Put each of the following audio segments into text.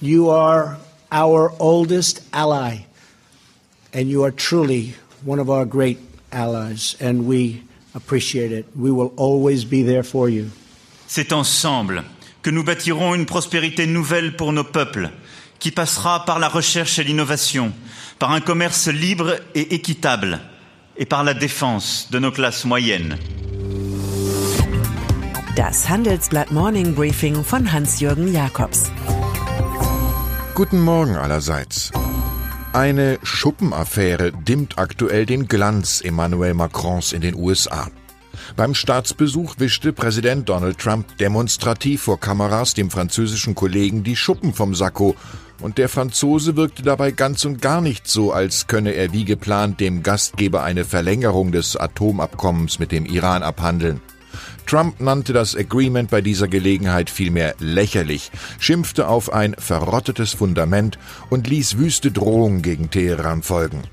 You are our oldest ally, and you are truly one of our great allies, and we appreciate it. We will always be there for you. C'est ensemble que nous bâtirons une prospérité nouvelle pour nos peuples, qui passera par la recherche et l'innovation, par un commerce libre et équitable, et par la défense de nos classes moyennes. Das Handelsblatt Morning Briefing von Hans-Jürgen Jakobs. Guten Morgen allerseits. Eine Schuppenaffäre dimmt aktuell den Glanz Emmanuel Macrons in den USA. Beim Staatsbesuch wischte Präsident Donald Trump demonstrativ vor Kameras dem französischen Kollegen die Schuppen vom Sakko, und der Franzose wirkte dabei ganz und gar nicht so, als könne er wie geplant dem Gastgeber eine Verlängerung des Atomabkommens mit dem Iran abhandeln. Trump nannte das Agreement bei dieser Gelegenheit vielmehr lächerlich, schimpfte auf ein verrottetes Fundament und ließ wüste Drohungen gegen Teheran folgen.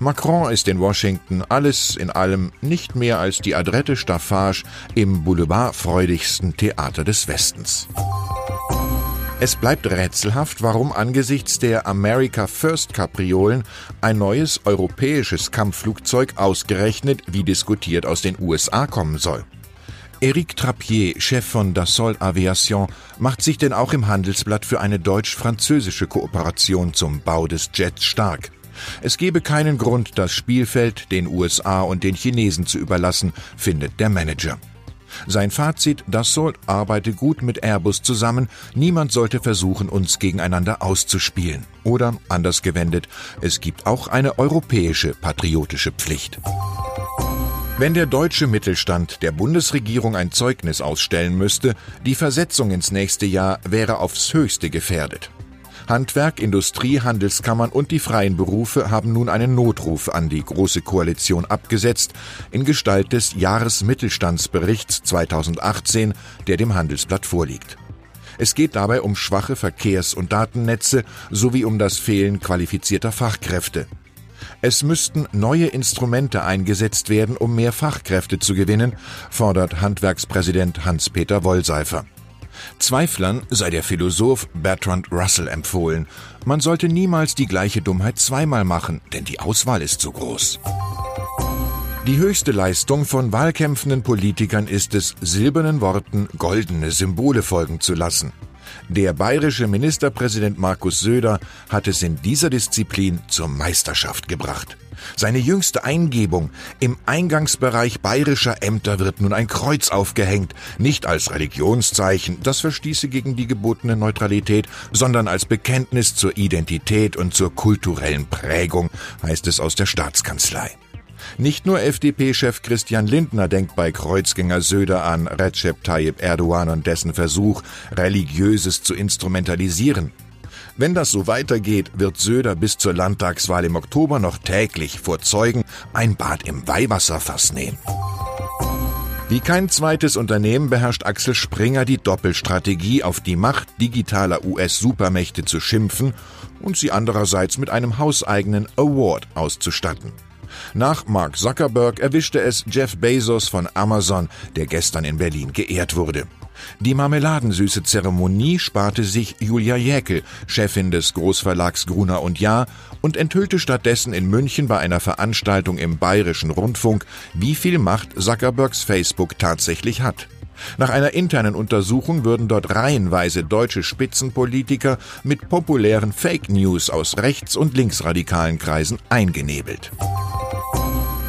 Macron ist in Washington alles in allem nicht mehr als die adrette Staffage im boulevardfreudigsten Theater des Westens. Es bleibt rätselhaft, warum angesichts der America First Kapriolen ein neues europäisches Kampfflugzeug ausgerechnet wie diskutiert aus den USA kommen soll. Eric Trappier, Chef von Dassault Aviation, macht sich denn auch im Handelsblatt für eine deutsch-französische Kooperation zum Bau des Jets stark. Es gebe keinen Grund, das Spielfeld den USA und den Chinesen zu überlassen, findet der Manager. Sein Fazit, Dassault arbeite gut mit Airbus zusammen, niemand sollte versuchen, uns gegeneinander auszuspielen. Oder, anders gewendet, es gibt auch eine europäische patriotische Pflicht. Wenn der deutsche Mittelstand der Bundesregierung ein Zeugnis ausstellen müsste, die Versetzung ins nächste Jahr wäre aufs höchste gefährdet. Handwerk, Industrie, Handelskammern und die freien Berufe haben nun einen Notruf an die Große Koalition abgesetzt, in Gestalt des Jahresmittelstandsberichts 2018, der dem Handelsblatt vorliegt. Es geht dabei um schwache Verkehrs- und Datennetze sowie um das Fehlen qualifizierter Fachkräfte. Es müssten neue Instrumente eingesetzt werden, um mehr Fachkräfte zu gewinnen, fordert Handwerkspräsident Hans-Peter Wollseifer. Zweiflern sei der Philosoph Bertrand Russell empfohlen. Man sollte niemals die gleiche Dummheit zweimal machen, denn die Auswahl ist zu groß. Die höchste Leistung von wahlkämpfenden Politikern ist es, silbernen Worten goldene Symbole folgen zu lassen. Der bayerische Ministerpräsident Markus Söder hat es in dieser Disziplin zur Meisterschaft gebracht. Seine jüngste Eingebung, im Eingangsbereich bayerischer Ämter wird nun ein Kreuz aufgehängt, nicht als Religionszeichen, das verstieße gegen die gebotene Neutralität, sondern als Bekenntnis zur Identität und zur kulturellen Prägung, heißt es aus der Staatskanzlei. Nicht nur FDP-Chef Christian Lindner denkt bei Kreuzgänger Söder an Recep Tayyip Erdogan und dessen Versuch, Religiöses zu instrumentalisieren. Wenn das so weitergeht, wird Söder bis zur Landtagswahl im Oktober noch täglich vor Zeugen ein Bad im Weihwasserfass nehmen. Wie kein zweites Unternehmen beherrscht Axel Springer die Doppelstrategie, auf die Macht digitaler US-Supermächte zu schimpfen und sie andererseits mit einem hauseigenen Award auszustatten. Nach Mark Zuckerberg erwischte es Jeff Bezos von Amazon, der gestern in Berlin geehrt wurde. Die marmeladensüße Zeremonie sparte sich Julia Jäkel, Chefin des Großverlags Gruner und Jahr, und enthüllte stattdessen in München bei einer Veranstaltung im Bayerischen Rundfunk, wie viel Macht Zuckerbergs Facebook tatsächlich hat. Nach einer internen Untersuchung würden dort reihenweise deutsche Spitzenpolitiker mit populären Fake News aus rechts- und linksradikalen Kreisen eingenebelt.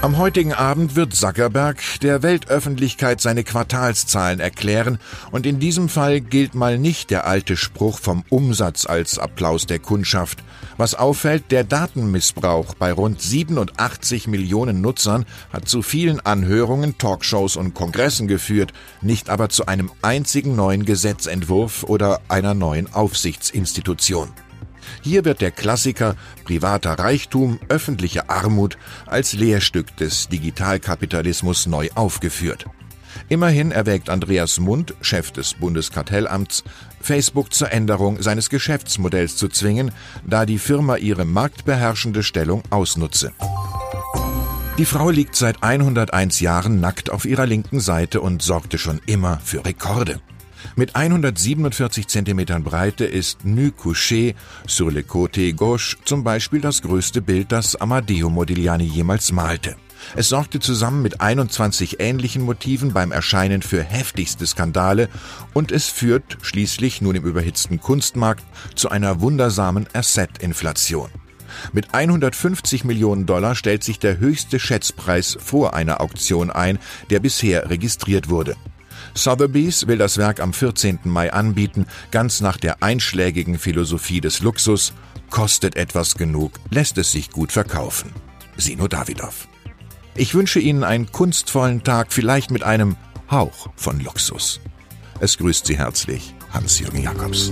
Am heutigen Abend wird Zuckerberg der Weltöffentlichkeit seine Quartalszahlen erklären und in diesem Fall gilt mal nicht der alte Spruch vom Umsatz als Applaus der Kundschaft. Was auffällt, der Datenmissbrauch bei rund 87 Millionen Nutzern hat zu vielen Anhörungen, Talkshows und Kongressen geführt, nicht aber zu einem einzigen neuen Gesetzentwurf oder einer neuen Aufsichtsinstitution. Hier wird der Klassiker privater Reichtum, öffentliche Armut als Lehrstück des Digitalkapitalismus neu aufgeführt. Immerhin erwägt Andreas Mund, Chef des Bundeskartellamts, Facebook zur Änderung seines Geschäftsmodells zu zwingen, da die Firma ihre marktbeherrschende Stellung ausnutze. Die Frau liegt seit 101 Jahren nackt auf ihrer linken Seite und sorgte schon immer für Rekorde. Mit 147 Zentimetern Breite ist Nu Couché sur le côté gauche zum Beispiel das größte Bild, das Amadeo Modigliani jemals malte. Es sorgte zusammen mit 21 ähnlichen Motiven beim Erscheinen für heftigste Skandale und es führt schließlich nun im überhitzten Kunstmarkt zu einer wundersamen Asset-Inflation. Mit 150 Millionen Dollar stellt sich der höchste Schätzpreis vor einer Auktion ein, der bisher registriert wurde. Sotheby's will das Werk am 14. Mai anbieten, ganz nach der einschlägigen Philosophie des Luxus. Kostet etwas genug, lässt es sich gut verkaufen. Sino Davidoff. Ich wünsche Ihnen einen kunstvollen Tag, vielleicht mit einem Hauch von Luxus. Es grüßt Sie herzlich Hans-Jürgen Jakobs.